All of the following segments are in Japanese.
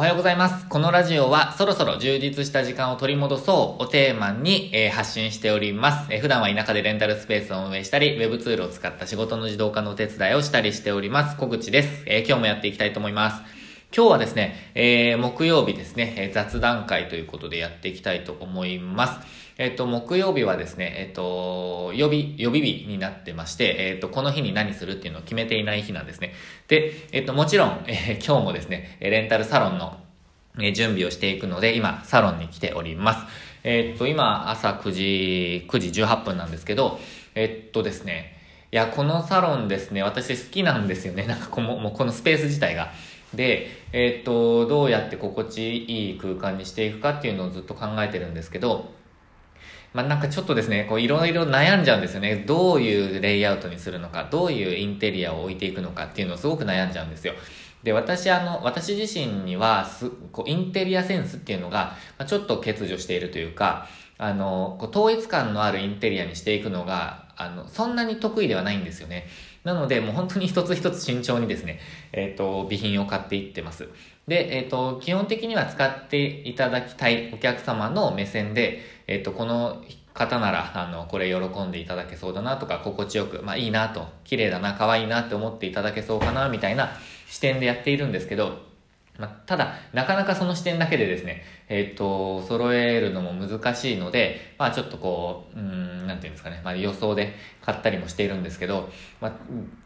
おはようございます。このラジオはそろそろ充実した時間を取り戻そうをテーマに、えー、発信しております、えー、普段は田舎でレンタルスペースを運営したり、ウェブツールを使った仕事の自動化のお手伝いをしたりしております。小口です。えー、今日もやっていきたいと思います。今日はですね、え、木曜日ですね、え雑談会ということでやっていきたいと思います。えっ、と、木曜日はですね、えっ、と、予備、予備日になってまして、えっ、と、この日に何するっていうのを決めていない日なんですね。で、えっ、と、もちろん、え今日もですね、レンタルサロンの準備をしていくので、今、サロンに来ております。え、っと、今、朝9時、9時18分なんですけど、えっとですね、いや、このサロンですね、私好きなんですよね。なんかこの、もうこのスペース自体が。で、え、っと、どうやって心地いい空間にしていくかっていうのをずっと考えてるんですけど、まあ、なんかちょっとですね、こういろいろ悩んじゃうんですよね。どういうレイアウトにするのか、どういうインテリアを置いていくのかっていうのをすごく悩んじゃうんですよ。で、私、あの、私自身には、す、こう、インテリアセンスっていうのが、まあ、ちょっと欠如しているというか、あの、こう統一感のあるインテリアにしていくのが、あの、そんなに得意ではないんですよね。なので、もう本当に一つ一つ慎重にですね、えっ、ー、と、備品を買っていってます。で、えっ、ー、と、基本的には使っていただきたいお客様の目線で、えっ、と、この方なら、あの、これ喜んでいただけそうだなとか、心地よく、まあいいなと、綺麗だな、可愛いなって思っていただけそうかな、みたいな視点でやっているんですけど、まあ、ただ、なかなかその視点だけでですね、えっ、ー、と、揃えるのも難しいので、まあちょっとこう、うん、なんていうんですかね、まあ予想で買ったりもしているんですけど、まあ、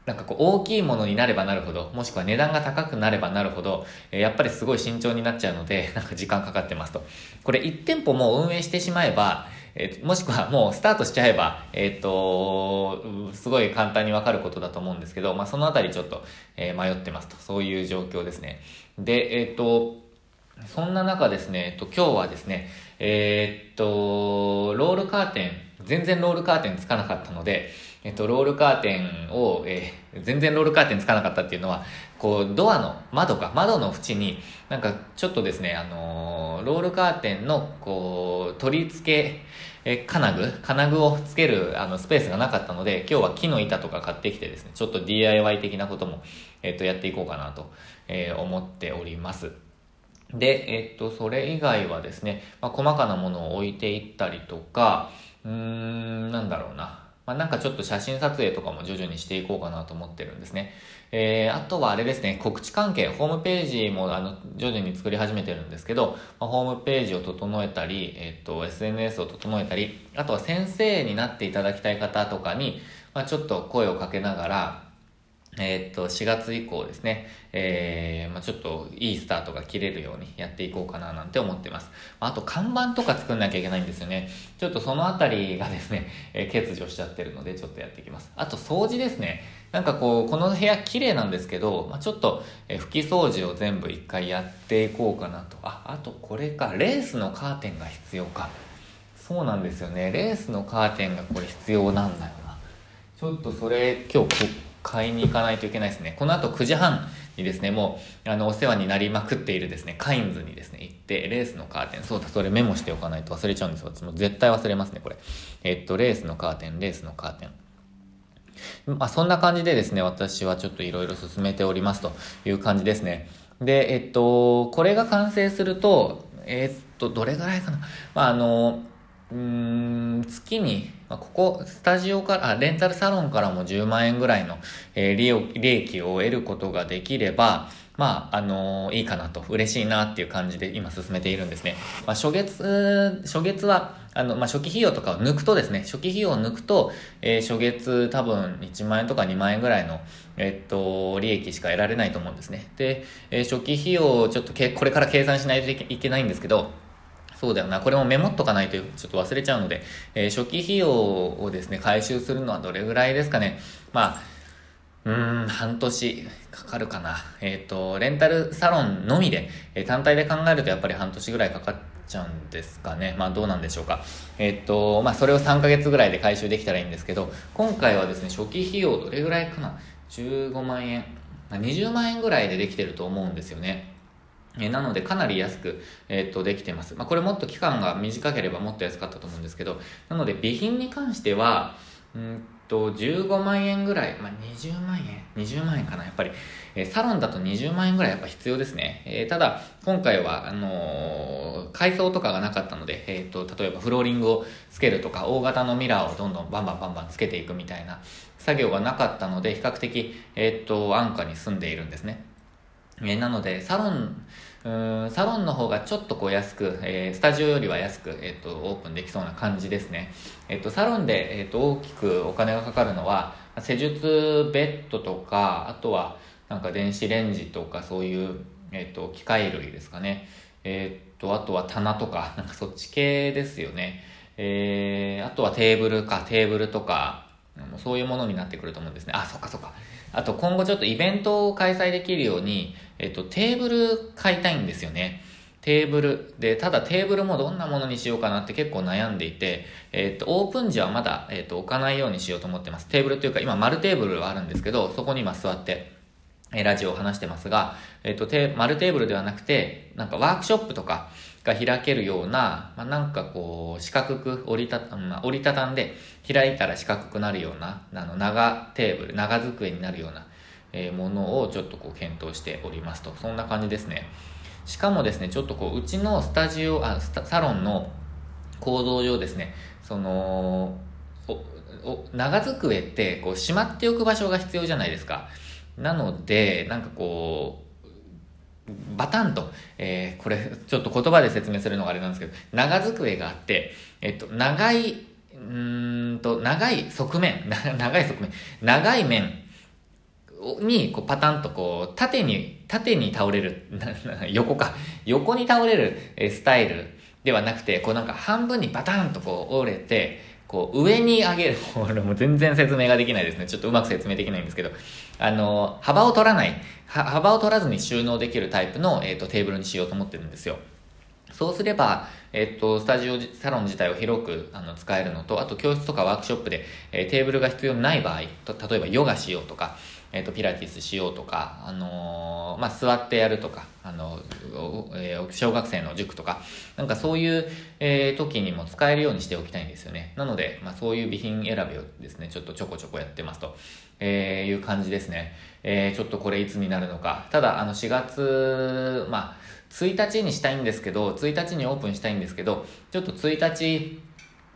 なんかこう大きいものになればなるほど、もしくは値段が高くなればなるほど、やっぱりすごい慎重になっちゃうので、なんか時間かかってますと。これ1店舗も運営してしまえば、えー、もしくはもうスタートしちゃえば、えっ、と、すごい簡単にわかることだと思うんですけど、まあ、そのあたりちょっと、えー、迷ってますと。そういう状況ですね。で、えっ、と、そんな中ですね、えっと、今日はですね、えっと、ロールカーテン、全然ロールカーテンつかなかったので、えっと、ロールカーテンを、えー、全然ロールカーテンつかなかったっていうのは、こう、ドアの窓か、窓の縁に、なんかちょっとですね、あのー、ロールカーテンの、こう、取り付け、え、金具金具をつける、あの、スペースがなかったので、今日は木の板とか買ってきてですね、ちょっと DIY 的なことも、えっと、やっていこうかなと、えー、思っております。で、えっと、それ以外はですね、まあ、細かなものを置いていったりとか、うーん、なんだろうな。まあ、なんかちょっと写真撮影とかも徐々にしていこうかなと思ってるんですね。えー、あとはあれですね、告知関係、ホームページもあの徐々に作り始めてるんですけど、まあ、ホームページを整えたり、えっ、と、SNS を整えたり、あとは先生になっていただきたい方とかに、まあ、ちょっと声をかけながら、え、っと、4月以降ですね、えー、まあちょっといいスタートが切れるようにやっていこうかななんて思ってます。あと、看板とか作んなきゃいけないんですよね。ちょっとそのあたりがですね、えー、欠如しちゃってるので、ちょっとやっていきます。あと、掃除ですね。なんかこう、この部屋綺麗なんですけど、まあ、ちょっと、えー、拭き掃除を全部一回やっていこうかなと。あ、あとこれか、レースのカーテンが必要か。そうなんですよね。レースのカーテンがこれ必要なんだよな。ちょっとそれ今日買いに行かないといけないですね。この後9時半にですね、もう、あの、お世話になりまくっているですね、カインズにですね、行って、レースのカーテン、そうだ、それメモしておかないと忘れちゃうんですよ。私も絶対忘れますね、これ。えっと、レースのカーテン、レースのカーテン。まあ、そんな感じでですね、私はちょっといろいろ進めておりますという感じですね。で、えっと、これが完成すると、えっと、どれぐらいかな。まあ、あの、うん、月に、まあ、ここ、スタジオから、あ、レンタルサロンからも10万円ぐらいの、えー、利利益を得ることができれば、まあ、あのー、いいかなと、嬉しいなっていう感じで今進めているんですね。まあ、初月、初月は、あの、まあ、初期費用とかを抜くとですね、初期費用を抜くと、えー、初月多分1万円とか2万円ぐらいの、えっと、利益しか得られないと思うんですね。で、えー、初期費用をちょっとけ、これから計算しないといけないんですけど、そうだよな。これもメモっとかないとちょっと忘れちゃうので、えー、初期費用をですね、回収するのはどれぐらいですかね。まあ、うん、半年かかるかな。えっ、ー、と、レンタルサロンのみで、えー、単体で考えるとやっぱり半年ぐらいかかっちゃうんですかね。まあどうなんでしょうか。えっ、ー、と、まあそれを3ヶ月ぐらいで回収できたらいいんですけど、今回はですね、初期費用どれぐらいかな ?15 万円。20万円ぐらいでできてると思うんですよね。えなのでかなり安く、え、っとできてます。まあ、これもっと期間が短ければもっと安かったと思うんですけど、なので備品に関しては、うんと、15万円ぐらい、まあ、20万円 ?20 万円かな？やっぱり、え、サロンだと20万円ぐらいやっぱ必要ですね。えー、ただ、今回は、あのー、改装とかがなかったので、えっ、と、例えばフローリングをつけるとか、大型のミラーをどんどんバンバンバンバンつけていくみたいな作業がなかったので、比較的、えっ、と、安価に住んでいるんですね。えなので、サロン、うんサロンの方がちょっとこう安く、えー、スタジオよりは安く、えーと、オープンできそうな感じですね。えっ、ー、と、サロンで、えーと、大きくお金がかかるのは、施術ベッドとか、あとはなんか電子レンジとかそういう、えっ、と、機械類ですかね。えっ、と、あとは棚とか、なんかそっち系ですよね。えー、あとはテーブルか、テーブルとか、そういうものになってくると思うんですね。あ、そっかそっか。あと今後ちょっとイベントを開催できるように、えっと、テーブル買いたいんですよね。テーブル。で、ただテーブルもどんなものにしようかなって結構悩んでいて、えっと、オープン時はまだ、えっと、置かないようにしようと思ってます。テーブルというか、今丸テーブルはあるんですけど、そこに今座って、えラジオを話してますが、えっと、テ丸テーブルではなくて、なんかワークショップとかが開けるような、まあ、なんかこう、四角く折りた、まあ、折りたたんで、開いたら四角くなるような、あの、長テーブル、長机になるような、えものをちょっとこう検討しておりますと。そんな感じですね。しかもですね、ちょっとこう、うちのスタジオ、あ、サロンの構造上ですね、その、おお長机ってこうしまっておく場所が必要じゃないですか。なので、なんかこう、バタンと、えー、これちょっと言葉で説明するのがあれなんですけど、長机があって、えっと、長い、うんと、長い側面、長い側面、長い面に、こう、パタンとこう、縦に、縦に倒れる、横か、横に倒れるスタイルではなくて、こうなんか半分にバタンとこう折れて、こう上に上げる。これも全然説明ができないですね。ちょっとうまく説明できないんですけど、あの、幅を取らない、幅を取らずに収納できるタイプの、えっ、ー、と、テーブルにしようと思ってるんですよ。そうすれば、えっと、スタジオ、サロン自体を広くあの使えるのと、あと教室とかワークショップで、えー、テーブルが必要ない場合、と例えばヨガしようとか、えっ、ー、と、ピラティスしようとか、あのー、まあ、座ってやるとか、あの、えー、小学生の塾とか、なんかそういう、えー、時にも使えるようにしておきたいんですよね。なので、まあ、そういう備品選びをですね、ちょっとちょこちょこやってますと、え、いう感じですね。え、ちょっとこれいつになるのか。ただ、あの、4月、まあ、1日にしたいんですけど、1日にオープンしたいんですけど、ちょっと1日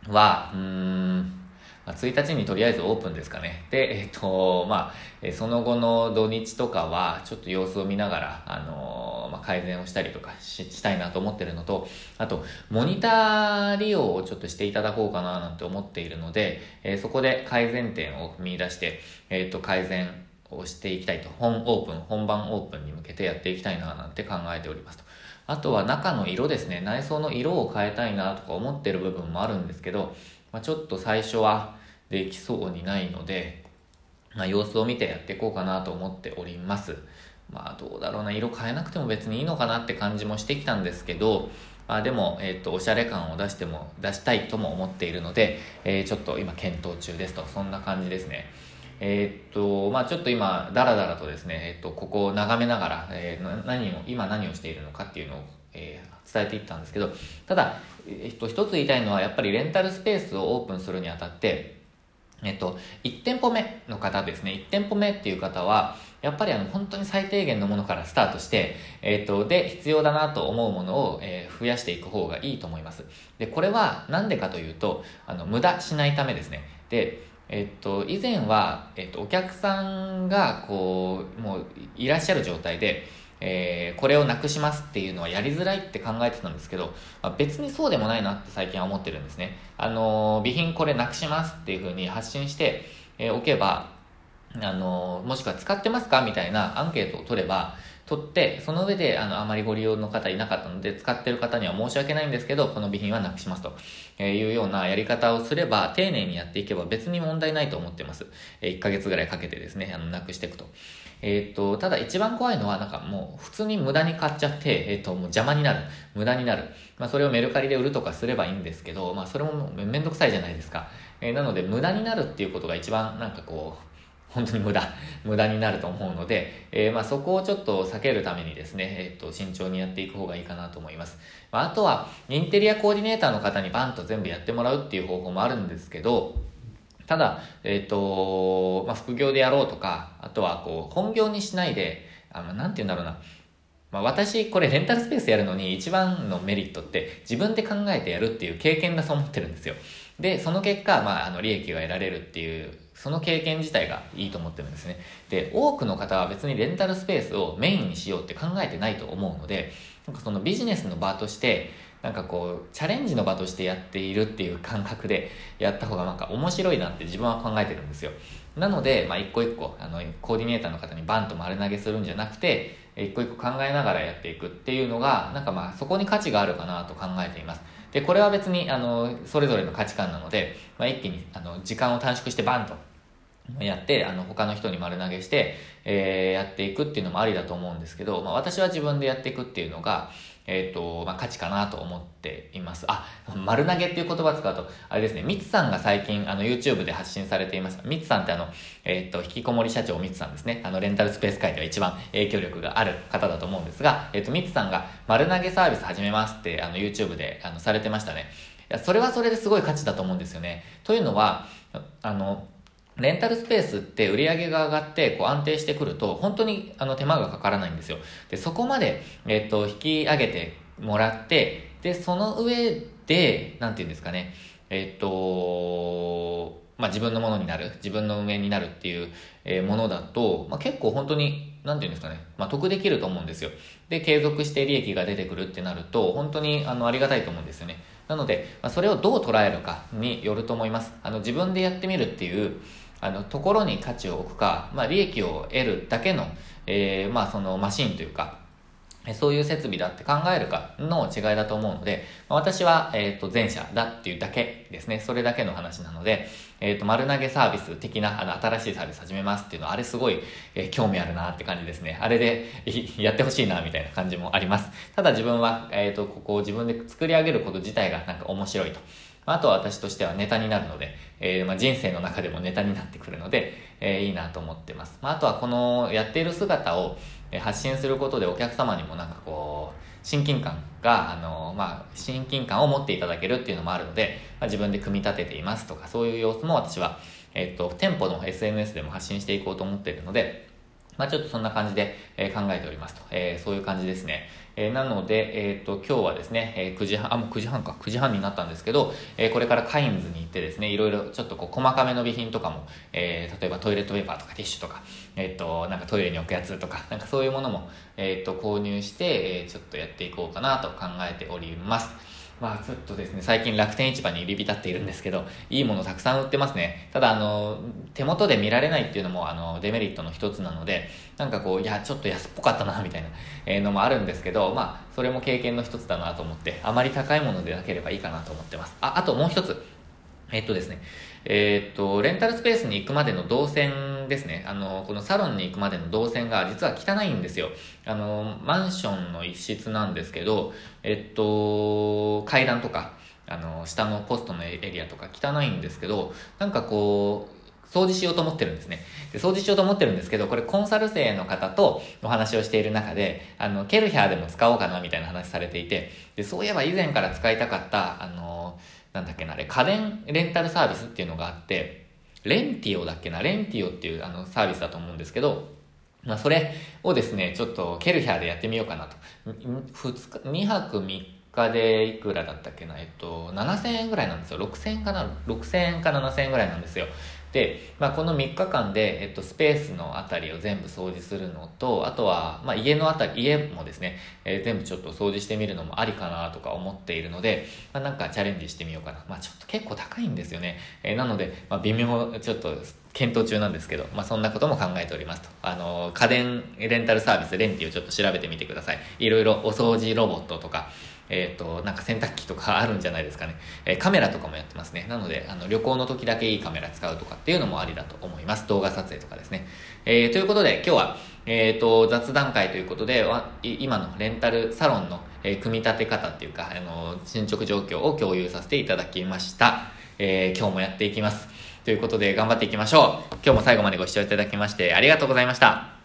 は、うん、1日にとりあえずオープンですかね。で、えっ、と、まあ、その後の土日とかは、ちょっと様子を見ながら、あの、まあ、改善をしたりとかしたいなと思ってるのと、あと、モニター利用をちょっとしていただこうかななんて思っているので、えー、そこで改善点を見出して、えっ、と、改善をしていきたいと。本オープン、本番オープンに向けてやっていきたいななんて考えておりますと。あとは中の色ですね。内装の色を変えたいなとか思ってる部分もあるんですけど、まあ、ちょっと最初は、できそうにないので、まあ、様子を見てやっていこうかなと思っております。まあどうだろうな、色変えなくても別にいいのかなって感じもしてきたんですけど、まあでも、えっ、ー、と、おしゃれ感を出しても、出したいとも思っているので、えー、ちょっと今検討中ですと、そんな感じですね。えー、っと、まあちょっと今、だらだらとですね、えっと、ここを眺めながら、えー、何を、今何をしているのかっていうのを、えー、伝えていったんですけど、ただ、えっと、一つ言いたいのは、やっぱりレンタルスペースをオープンするにあたって、えっと、1店舗目の方ですね、1店舗目っていう方は、やっぱりあの、本当に最低限のものからスタートして、えっと、で、必要だなと思うものを、えー、増やしていく方がいいと思います。で、これはなんでかというと、あの、無駄しないためですね。で、えっと、以前は、えっと、お客さんが、こう、もう、いらっしゃる状態で、えー、これをなくしますっていうのはやりづらいって考えてたんですけど、まあ、別にそうでもないなって最近は思ってるんですね。あのー、備品これなくしますっていうふうに発信しておけば、あのー、もしくは使ってますかみたいなアンケートを取れば、取って、その上で、あの、あまりご利用の方いなかったので、使ってる方には申し訳ないんですけど、この備品はなくしますとえいうようなやり方をすれば、丁寧にやっていけば別に問題ないと思ってます。え1ヶ月ぐらいかけてですね、あの、なくしていくと。えっ、と、ただ一番怖いのは、なんかもう普通に無駄に買っちゃって、えっ、と、もう邪魔になる。無駄になる。まあそれをメルカリで売るとかすればいいんですけど、まあそれもめんどくさいじゃないですか。えー、なので無駄になるっていうことが一番なんかこう、本当に無駄、無駄になると思うので、えー、まあそこをちょっと避けるためにですね、えっ、と、慎重にやっていく方がいいかなと思います。まあ、あとは、インテリアコーディネーターの方にバンと全部やってもらうっていう方法もあるんですけど、ただ、えっ、ー、と、まあ、副業でやろうとか、あとはこう、本業にしないで、あの、なんて言うんだろうな、まあ、私、これレンタルスペースやるのに一番のメリットって自分で考えてやるっていう経験だと思ってるんですよ。で、その結果、まあ、あの、利益が得られるっていう、その経験自体がいいと思ってるんですね。で、多くの方は別にレンタルスペースをメインにしようって考えてないと思うので、なんかそのビジネスの場として、なんかこう、チャレンジの場としてやっているっていう感覚でやった方がなんか面白いなって自分は考えてるんですよ。なので、まあ、一個一個、あの、コーディネーターの方にバンと丸投げするんじゃなくて、一個一個考えながらやっていくっていうのが、なんかまあ、そこに価値があるかなと考えています。で、これは別に、あの、それぞれの価値観なので、まあ、一気に、あの、時間を短縮してバンとやって、あの、他の人に丸投げして、えー、やっていくっていうのもありだと思うんですけど、まあ、私は自分でやっていくっていうのが、えっ、ー、と、まあ、価値かなと思っています。あ、丸投げっていう言葉使うと、あれですね、ミツさんが最近、あの、YouTube で発信されていました。ミツさんってあの、えっ、ー、と、引きこもり社長ミツさんですね。あの、レンタルスペース界では一番影響力がある方だと思うんですが、えっ、ー、と、ミツさんが丸投げサービス始めますって、あの、YouTube で、あの、されてましたね。いや、それはそれですごい価値だと思うんですよね。というのは、あの、レンタルスペースって売り上げが上がってこう安定してくると本当にあの手間がかからないんですよ。で、そこまで、えっ、と、引き上げてもらって、で、その上で、なんて言うんですかね、えっ、と、まあ、自分のものになる、自分の運営になるっていう、えものだと、まあ、結構本当に、なんて言うんですかね、まあ、得できると思うんですよ。で、継続して利益が出てくるってなると、本当にあのありがたいと思うんですよね。なので、まあ、それをどう捉えるかによると思います。あの、自分でやってみるっていう、あの、ところに価値を置くか、まあ、利益を得るだけの、えー、まあ、そのマシンというか、そういう設備だって考えるかの違いだと思うので、私は、えっ、と、前者だっていうだけですね。それだけの話なので、えっ、と、丸投げサービス的な、あの、新しいサービス始めますっていうのは、あれすごい、え、興味あるなって感じですね。あれで、やってほしいな、みたいな感じもあります。ただ自分は、えっ、と、ここを自分で作り上げること自体がなんか面白いと。あとは私としてはネタになるので、えー、まあ、人生の中でもネタになってくるので、えー、いいなと思ってます。まあ、あとはこのやっている姿を発信することでお客様にもなんかこう、親近感が、あの、まあ、親近感を持っていただけるっていうのもあるので、まあ、自分で組み立てていますとか、そういう様子も私は、えっ、と、店舗の SNS でも発信していこうと思っているので、まあ、ちょっとそんな感じで、え、考えておりますと。え、そういう感じですね。え、なので、えっ、と、今日はですね、え9時半、あ、もう9時半か、9時半になったんですけど、えこれからカインズに行ってですね、いろいろちょっとこう細かめの備品とかも、え例えばトイレットペーパーとかティッシュとか、えっ、と、なんかトイレに置くやつとか、なんかそういうものも、えっ、と、購入して、えちょっとやっていこうかなと考えております。まあちょっとですね、最近楽天市場に入り浸っているんですけど、いいものたくさん売ってますね。ただあの、手元で見られないっていうのもあの、デメリットの一つなので、なんかこう、いや、ちょっと安っぽかったな、みたいな、えのもあるんですけど、まあ、それも経験の一つだなと思って、あまり高いものでなければいいかなと思ってます。あ、あともう一つ。えっとですね、えー、っと、レンタルスペースに行くまでの動線ですね。あの、このサロンに行くまでの動線が実は汚いんですよ。あの、マンションの一室なんですけど、えっと、階段とか、あの、下のポストのエリアとか汚いんですけど、なんかこう、掃除しようと思ってるんですね。で、掃除しようと思ってるんですけど、これコンサル生の方とお話をしている中で、あの、ケルヒャーでも使おうかなみたいな話されていて、で、そういえば以前から使いたかった、あの、なんだっけな、あれ、家電レンタルサービスっていうのがあって、レンティオだっけな、レンティオっていうあのサービスだと思うんですけど、まあ、それをですね、ちょっとケルヒャーでやってみようかなと。2、2泊3日でいくらだったっけな、えっと、7000円ぐらいなんですよ。6000円かな ?6000 円か7000円ぐらいなんですよ。で、まあ、この3日間で、えっと、スペースのあたりを全部掃除するのと、あとは、まあ、家のあたり、家もですね、えー、全部ちょっと掃除してみるのもありかなとか思っているので、まあ、なんかチャレンジしてみようかな。まあ、ちょっと結構高いんですよね。えー、なので、まあ、微妙、ちょっと、検討中なんですけど、まあ、そんなことも考えておりますと。あの、家電レンタルサービス、レンティをちょっと調べてみてください。いろいろお掃除ロボットとか、えっ、ー、と、なんか洗濯機とかあるんじゃないですかね。えー、カメラとかもやってますね。なので、あの、旅行の時だけいいカメラ使うとかっていうのもありだと思います。動画撮影とかですね。えー、ということで、今日は、えっ、と、雑談会ということで、今のレンタルサロンの、え組み立て方っていうか、あの、進捗状況を共有させていただきました。え今日もやっていきます。ということで、頑張っていきましょう。今日も最後までご視聴いただきまして、ありがとうございました。